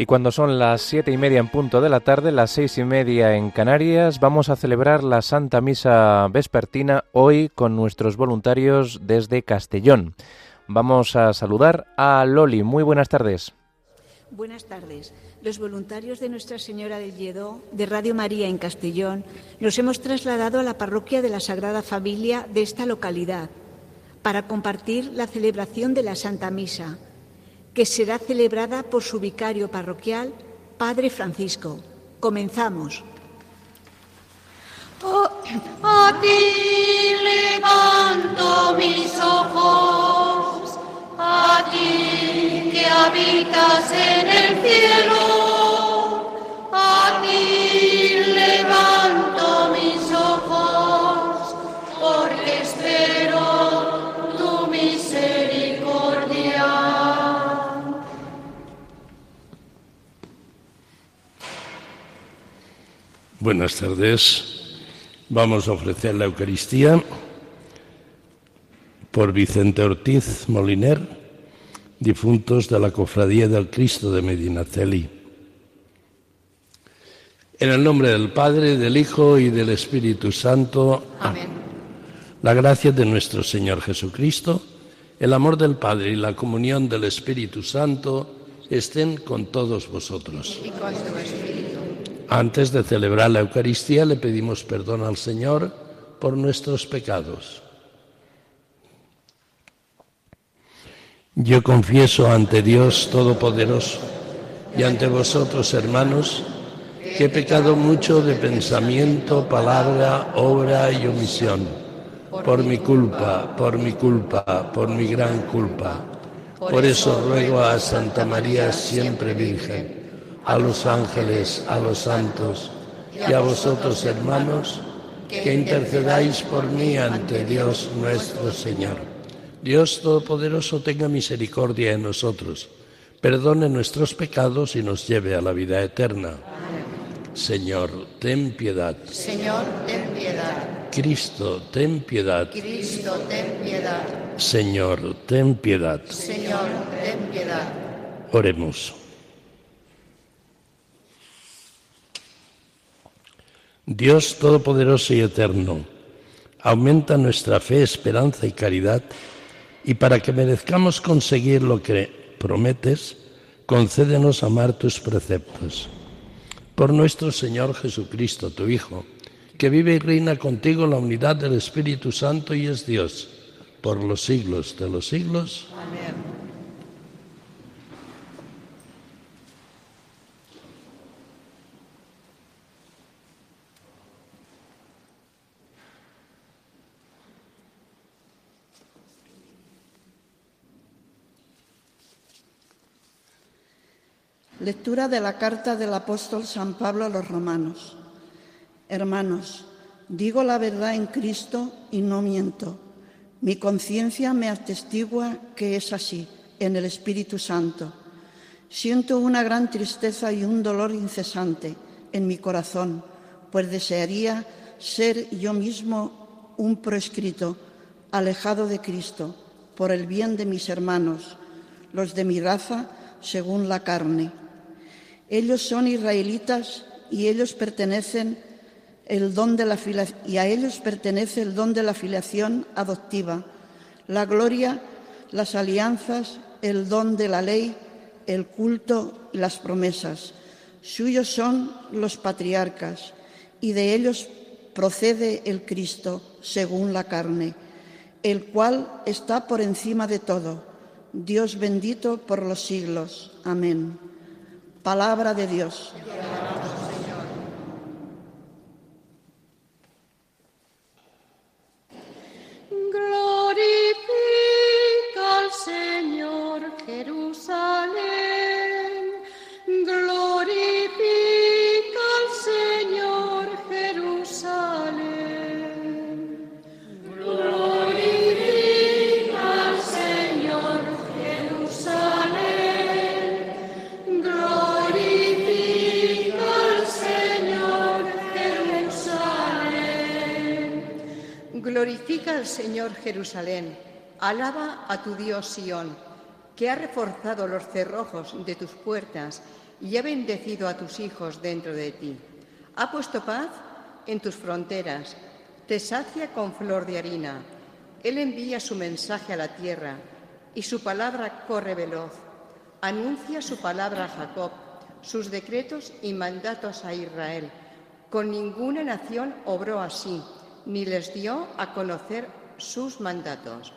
Y cuando son las siete y media en punto de la tarde, las seis y media en Canarias, vamos a celebrar la Santa Misa Vespertina hoy con nuestros voluntarios desde Castellón. Vamos a saludar a Loli. Muy buenas tardes. Buenas tardes. Los voluntarios de Nuestra Señora del Lledó, de Radio María en Castellón, nos hemos trasladado a la parroquia de la Sagrada Familia de esta localidad para compartir la celebración de la Santa Misa que será celebrada por su vicario parroquial, Padre Francisco. Comenzamos. Oh, a ti levanto mis ojos, a ti que habitas en el cielo, Buenas tardes. Vamos a ofrecer la Eucaristía por Vicente Ortiz Moliner, difuntos de la Cofradía del Cristo de Medinaceli. En el nombre del Padre, del Hijo y del Espíritu Santo. Amén. La gracia de nuestro Señor Jesucristo, el amor del Padre y la comunión del Espíritu Santo estén con todos vosotros. Y con tu espíritu. Antes de celebrar la Eucaristía le pedimos perdón al Señor por nuestros pecados. Yo confieso ante Dios Todopoderoso y ante vosotros, hermanos, que he pecado mucho de pensamiento, palabra, obra y omisión, por mi culpa, por mi culpa, por mi gran culpa. Por eso ruego a Santa María siempre Virgen a los ángeles, a los santos y a vosotros, hermanos, que intercedáis por mí ante Dios nuestro Señor. Dios Todopoderoso tenga misericordia de nosotros, perdone nuestros pecados y nos lleve a la vida eterna. Señor, ten piedad. Señor, ten piedad. Cristo, ten piedad. Cristo, ten piedad. Señor, ten piedad. Señor, ten piedad. Oremos. Dios Todopoderoso y Eterno, aumenta nuestra fe, esperanza y caridad, y para que merezcamos conseguir lo que prometes, concédenos amar tus preceptos. Por nuestro Señor Jesucristo, tu Hijo, que vive y reina contigo en la unidad del Espíritu Santo y es Dios, por los siglos de los siglos. Amén. Lectura de la carta del apóstol San Pablo a los romanos. Hermanos, digo la verdad en Cristo y no miento. Mi conciencia me atestigua que es así, en el Espíritu Santo. Siento una gran tristeza y un dolor incesante en mi corazón, pues desearía ser yo mismo un proscrito, alejado de Cristo, por el bien de mis hermanos, los de mi raza según la carne ellos son israelitas y ellos pertenecen el don de la y a ellos pertenece el don de la filiación adoptiva, la gloria, las alianzas, el don de la ley, el culto y las promesas. Suyos son los patriarcas y de ellos procede el Cristo según la carne, el cual está por encima de todo. Dios bendito por los siglos. Amén. Palabra de Dios. Glorifica al Señor Jerusalén. Glorifica al Señor Jerusalén. Señor Jerusalén, alaba a tu Dios Sión, que ha reforzado los cerrojos de tus puertas y ha bendecido a tus hijos dentro de ti. Ha puesto paz en tus fronteras, te sacia con flor de harina. Él envía su mensaje a la tierra y su palabra corre veloz. Anuncia su palabra a Jacob, sus decretos y mandatos a Israel. Con ninguna nación obró así, ni les dio a conocer sus mandatos.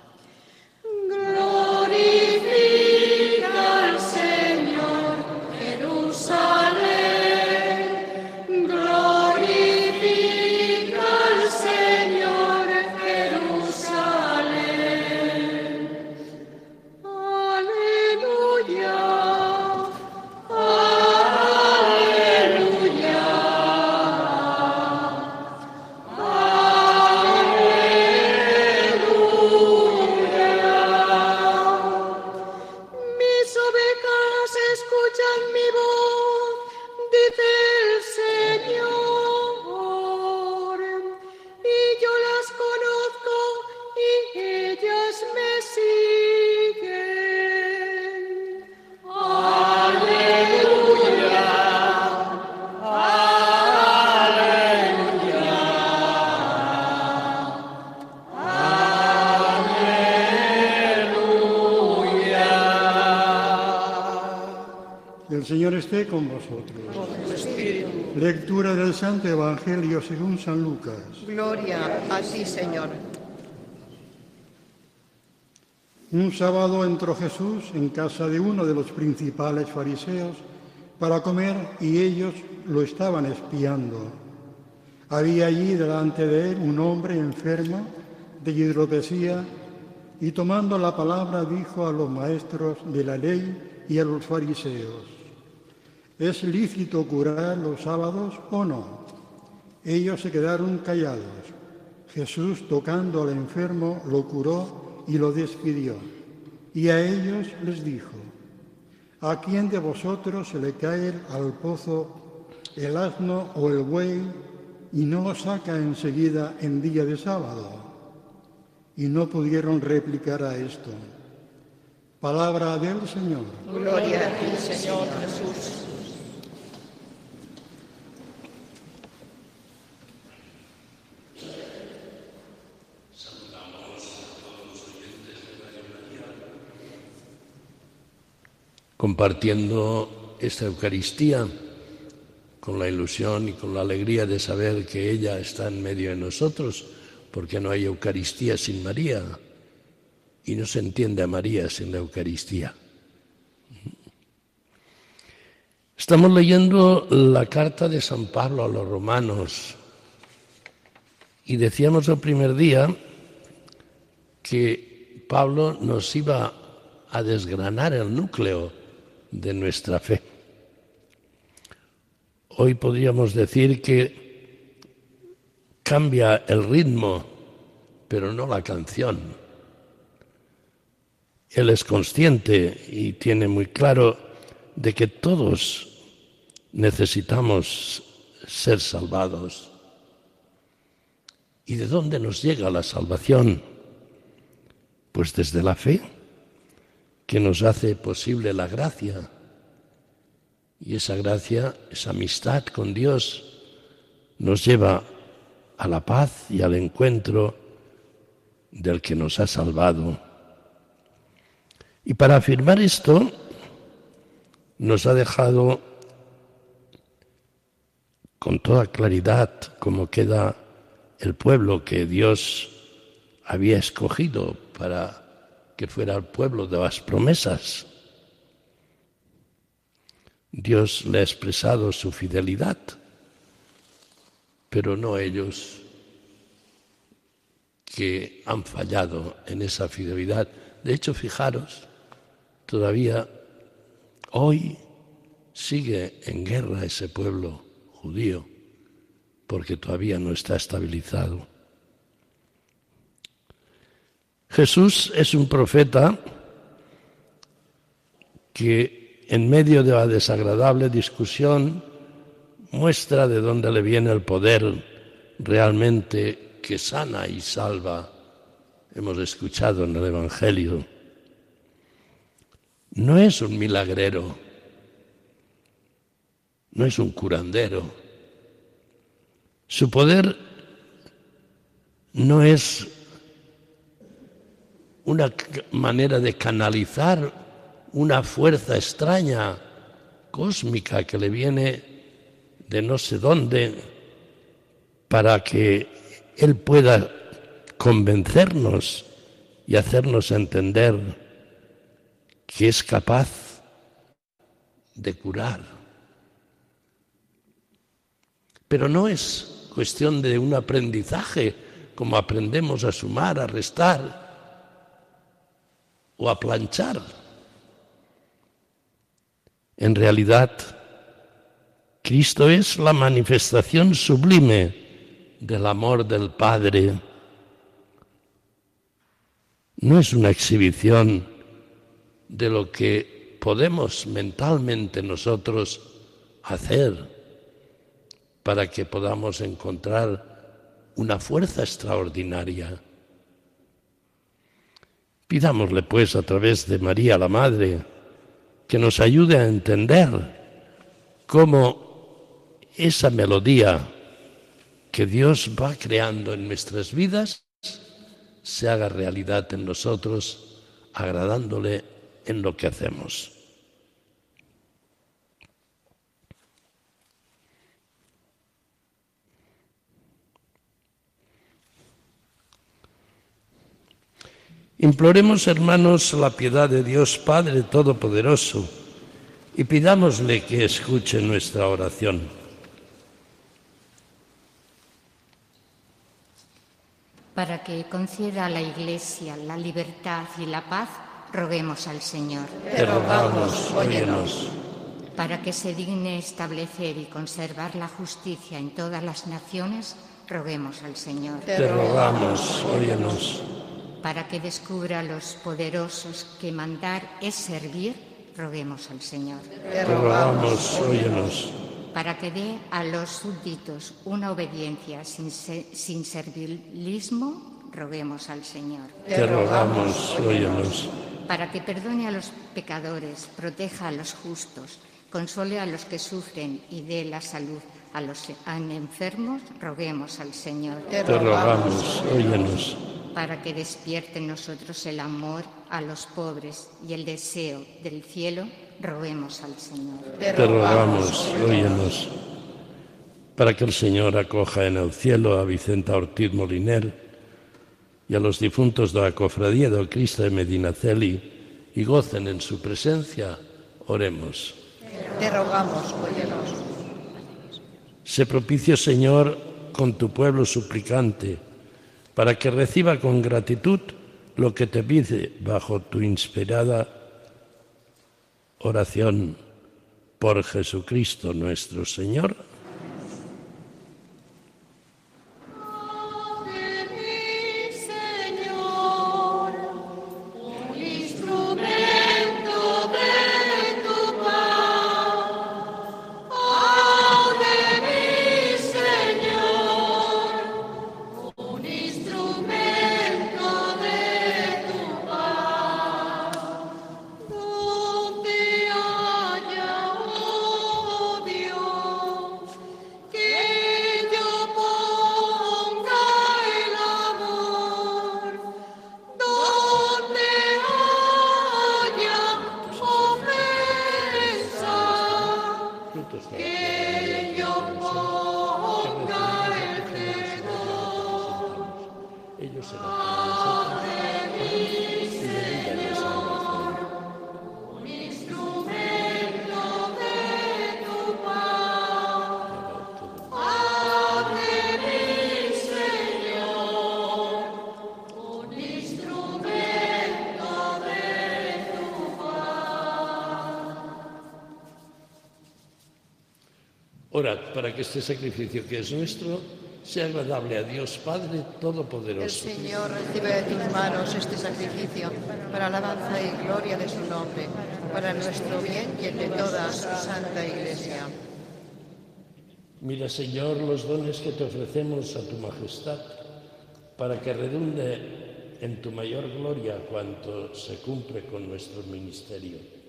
El Señor esté con vosotros. Lectura del Santo Evangelio según San Lucas. Gloria a ti, Señor. Un sábado entró Jesús en casa de uno de los principales fariseos para comer y ellos lo estaban espiando. Había allí delante de él un hombre enfermo de hidropesía y tomando la palabra dijo a los maestros de la ley y a los fariseos, ¿es lícito curar los sábados o no? Ellos se quedaron callados. Jesús, tocando al enfermo, lo curó y lo despidió. Y a ellos les dijo, ¿a quién de vosotros se le cae al pozo el asno o el buey y no lo saca enseguida en día de sábado? Y no pudieron replicar a esto. Palabra del Señor. Gloria a Señor Jesús. Compartiendo esta Eucaristía con la ilusión y con la alegría de saber que ella está en medio de nosotros, porque no hay Eucaristía sin María y no se entiende a María sin la Eucaristía. Estamos leyendo la carta de San Pablo a los romanos y decíamos el primer día que Pablo nos iba a desgranar el núcleo de nuestra fe. Hoy podríamos decir que cambia el ritmo, pero no la canción. Él es consciente y tiene muy claro de que todos necesitamos ser salvados. ¿Y de dónde nos llega la salvación? Pues desde la fe que nos hace posible la gracia. Y esa gracia, esa amistad con Dios, nos lleva a la paz y al encuentro del que nos ha salvado. Y para afirmar esto, nos ha dejado con toda claridad cómo queda el pueblo que Dios había escogido para que fuera el pueblo de las promesas. Dios le ha expresado su fidelidad, pero no ellos que han fallado en esa fidelidad. De hecho, fijaros, todavía hoy sigue en guerra ese pueblo judío, porque todavía no está estabilizado. Jesús es un profeta que en medio de la desagradable discusión muestra de dónde le viene el poder realmente que sana y salva. Hemos escuchado en el Evangelio. No es un milagrero, no es un curandero. Su poder no es una manera de canalizar una fuerza extraña, cósmica, que le viene de no sé dónde, para que Él pueda convencernos y hacernos entender que es capaz de curar. Pero no es cuestión de un aprendizaje como aprendemos a sumar, a restar o a planchar. En realidad, Cristo es la manifestación sublime del amor del Padre. No es una exhibición de lo que podemos mentalmente nosotros hacer para que podamos encontrar una fuerza extraordinaria. Pidámosle pues a través de María la Madre que nos ayude a entender cómo esa melodía que Dios va creando en nuestras vidas se haga realidad en nosotros, agradándole en lo que hacemos. Imploremos, hermanos, la piedad de Dios Padre Todopoderoso y pidámosle que escuche nuestra oración. Para que conceda a la Iglesia la libertad y la paz, roguemos al Señor. Te rogamos, óyenos. Para que se digne establecer y conservar la justicia en todas las naciones, roguemos al Señor. Te rogamos, óyenos. Para que descubra a los poderosos que mandar es servir, roguemos al Señor. Te rogamos, óyenos. Para que dé a los súbditos una obediencia sin, sin servilismo, roguemos al Señor. Te rogamos, óyenos. Para que perdone a los pecadores, proteja a los justos, console a los que sufren y dé la salud a los enfermos, roguemos al Señor. Te rogamos, óyenos. Para que despierte en nosotros el amor a los pobres y el deseo del cielo, roguemos al Señor. Te rogamos, óyenos. Para que el Señor acoja en el cielo a Vicenta Ortiz Moliner y a los difuntos de la cofradía del Cristo de Medinaceli y gocen en su presencia, oremos. Te rogamos, óyenos. Sé propicio, Señor, con tu pueblo suplicante, para que reciba con gratitud lo que te pide bajo tu inspirada oración por Jesucristo nuestro Señor. Señor, un instrumento de tu paz. Orad para que este sacrificio que es nuestro sea agradable a Dios Padre El Todopoderoso. Señor recibe de tus manos este sacrificio para alabanza y gloria de su nombre, para nuestro bien y el de toda su santa Iglesia. Mira, Señor, los dones que te ofrecemos a tu majestad, para que redunde en tu mayor gloria cuanto se cumple con nuestro ministerio.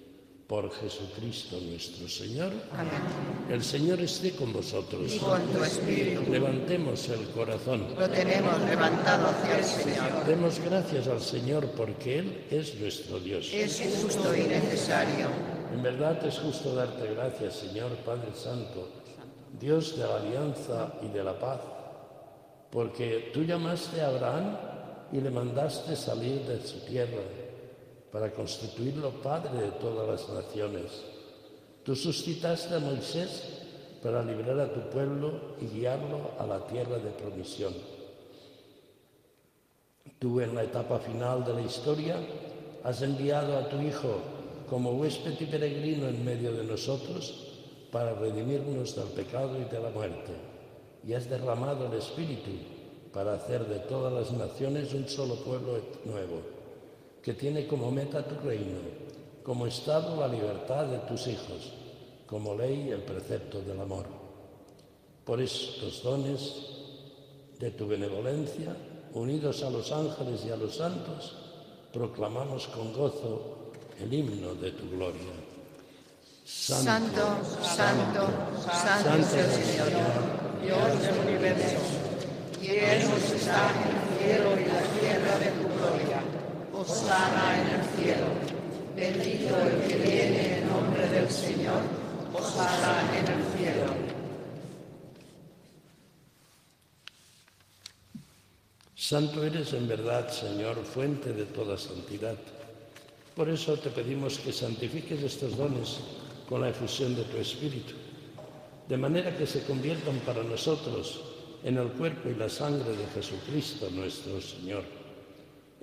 Por Jesucristo nuestro Señor. Amén. El Señor esté con vosotros. Y con tu espíritu. Levantemos el corazón. Lo tenemos levantado hacia el Señor. Demos gracias al Señor porque Él es nuestro Dios. Es justo y necesario. En verdad es justo darte gracias, Señor Padre Santo, Dios de la alianza y de la paz, porque tú llamaste a Abraham y le mandaste salir de su tierra para constituirlo padre de todas las naciones. Tú suscitaste a Moisés para librar a tu pueblo y guiarlo a la tierra de promisión. Tú en la etapa final de la historia has enviado a tu Hijo como huésped y peregrino en medio de nosotros para redimirnos del pecado y de la muerte. Y has derramado el Espíritu para hacer de todas las naciones un solo pueblo nuevo, que tiene como meta tu reino, como estado la libertad de tus hijos, como ley el precepto del amor. Por estos dones de tu benevolencia, unidos a los ángeles y a los santos, proclamamos con gozo el himno de tu gloria. Santo, santo, santo es el Señor, Dios del universo. Llenos está el cielo y la tierra de tu gloria. Osana en el cielo. Bendito el que viene en nombre del Señor. Osana en el cielo. Santo eres en verdad, Señor, fuente de toda santidad. Por eso te pedimos que santifiques estos dones con la efusión de tu Espíritu, de manera que se conviertan para nosotros en el cuerpo y la sangre de Jesucristo nuestro Señor,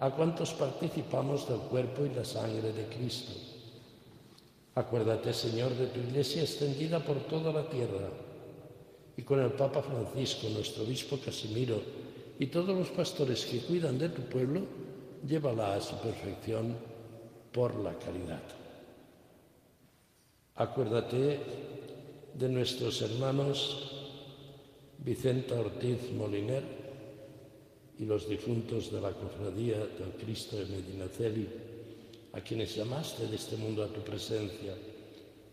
a cuantos participamos del cuerpo y la sangre de Cristo. Acuérdate, Señor, de tu iglesia extendida por toda la tierra y con el Papa Francisco, nuestro obispo Casimiro y todos los pastores que cuidan de tu pueblo, llévala a su perfección por la caridad. Acuérdate de nuestros hermanos Vicenta Ortiz Moliner y los difuntos de la cofradía del Cristo de Medinaceli, a quienes llamaste de este mundo a tu presencia.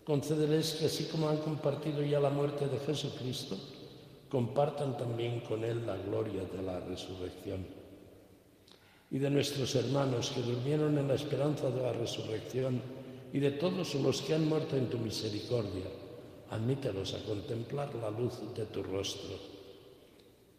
Concédeles que así como han compartido ya la muerte de Jesucristo, compartan también con Él la gloria de la resurrección. Y de nuestros hermanos que durmieron en la esperanza de la resurrección y de todos los que han muerto en tu misericordia, admítelos a contemplar la luz de tu rostro.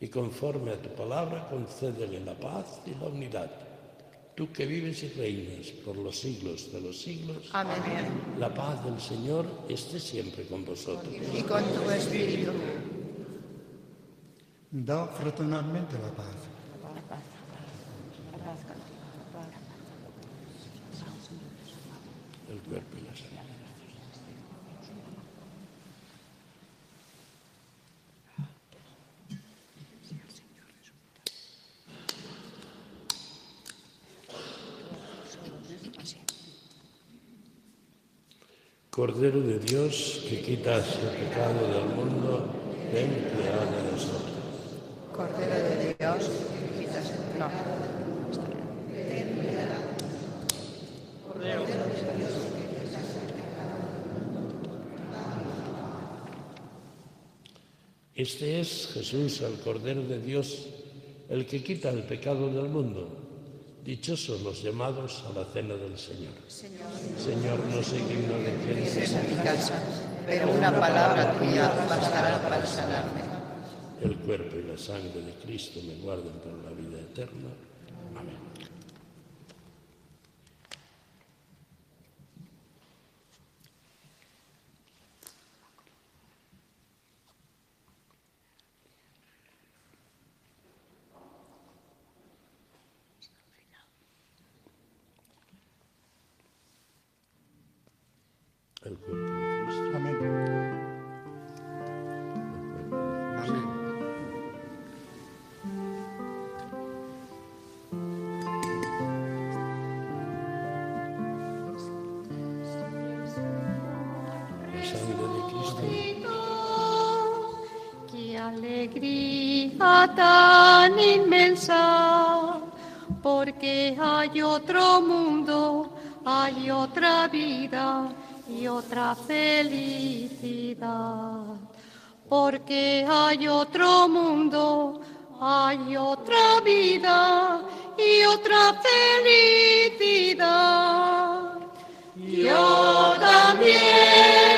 Y conforme a tu palabra, concédele la paz y la unidad tú que vives y reinas por los siglos de los siglos. Amén. La paz del Señor esté siempre con vosotros. Y con tu espíritu. Da fraternalmente la paz. El cuerpo y la sangre. Cordero de Dios, que quitas el pecado del mundo, ven piedad de nosotros. Cordero de Dios, que quitas el no. Este es Jesús, el Cordero de Dios, el que quita el pecado del mundo. Dichosos los llamados a la cena del Señor. Señor, no sé digno de que entres mi casa, pero una palabra tuya bastará para sanarme. El cuerpo y la sangre de Cristo me guarden por la vida eterna. Tan inmensa, porque hay otro mundo, hay otra vida y otra felicidad. Porque hay otro mundo, hay otra vida y otra felicidad. Yo también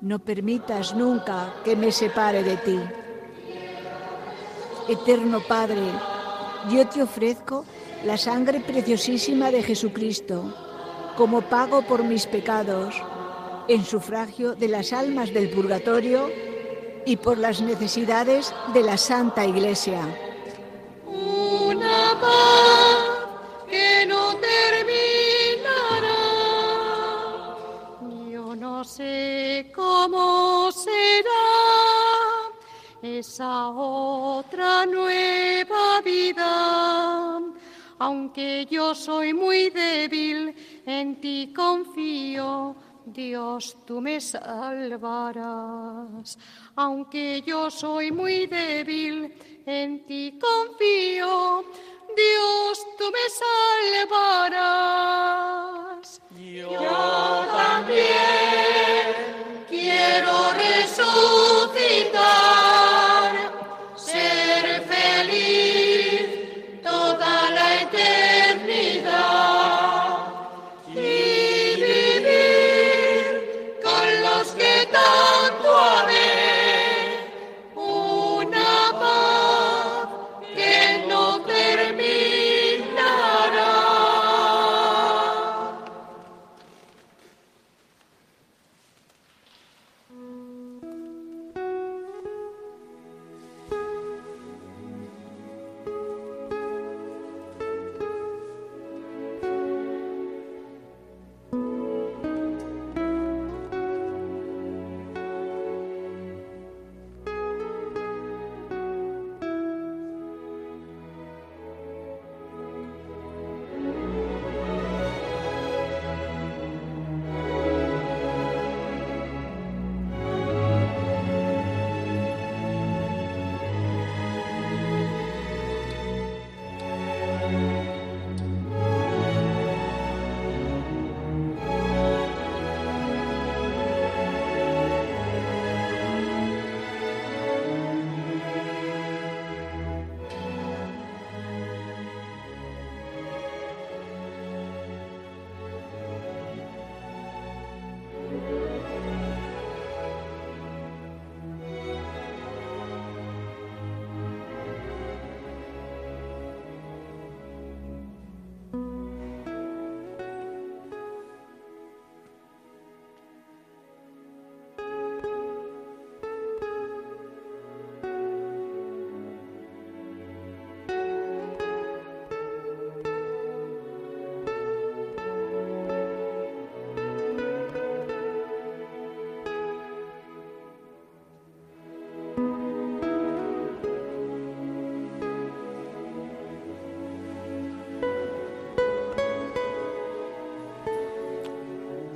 No permitas nunca que me separe de ti. Eterno Padre, yo te ofrezco la sangre preciosísima de Jesucristo como pago por mis pecados, en sufragio de las almas del purgatorio y por las necesidades de la Santa Iglesia. Una sé cómo será esa otra nueva vida. Aunque yo soy muy débil, en ti confío. Dios, tú me salvarás. Aunque yo soy muy débil, en ti confío. Dios, tú me salvarás. Yo también quiero resucitar, ser feliz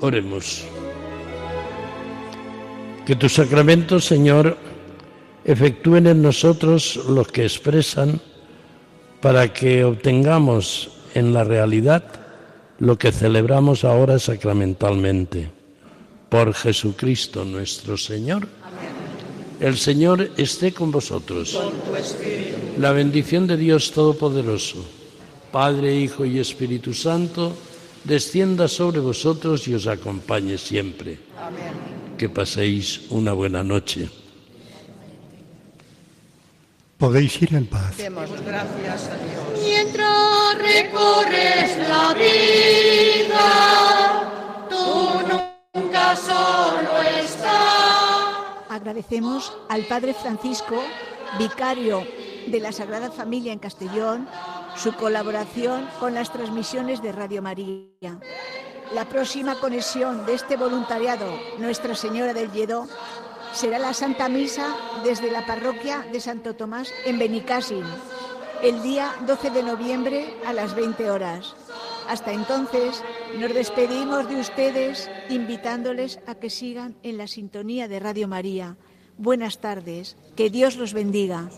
Oremos. Que tus sacramentos, Señor, efectúen en nosotros los que expresan para que obtengamos en la realidad lo que celebramos ahora sacramentalmente. Por Jesucristo nuestro Señor. El Señor esté con vosotros. La bendición de Dios Todopoderoso, Padre, Hijo y Espíritu Santo, descienda sobre vosotros y os acompañe siempre. Que paséis una buena noche. Podéis ir en paz. Demos gracias a Dios. Mientras recorres la vida, tú nunca solo estás. Agradecemos al Padre Francisco, vicario de la Sagrada Familia en Castellón, su colaboración con las transmisiones de Radio María. La próxima conexión de este voluntariado, Nuestra Señora del Lledó, será la Santa Misa desde la parroquia de Santo Tomás en Benicàssim, el día 12 de noviembre a las 20 horas. Hasta entonces, nos despedimos de ustedes invitándoles a que sigan en la sintonía de Radio María. Buenas tardes, que Dios los bendiga.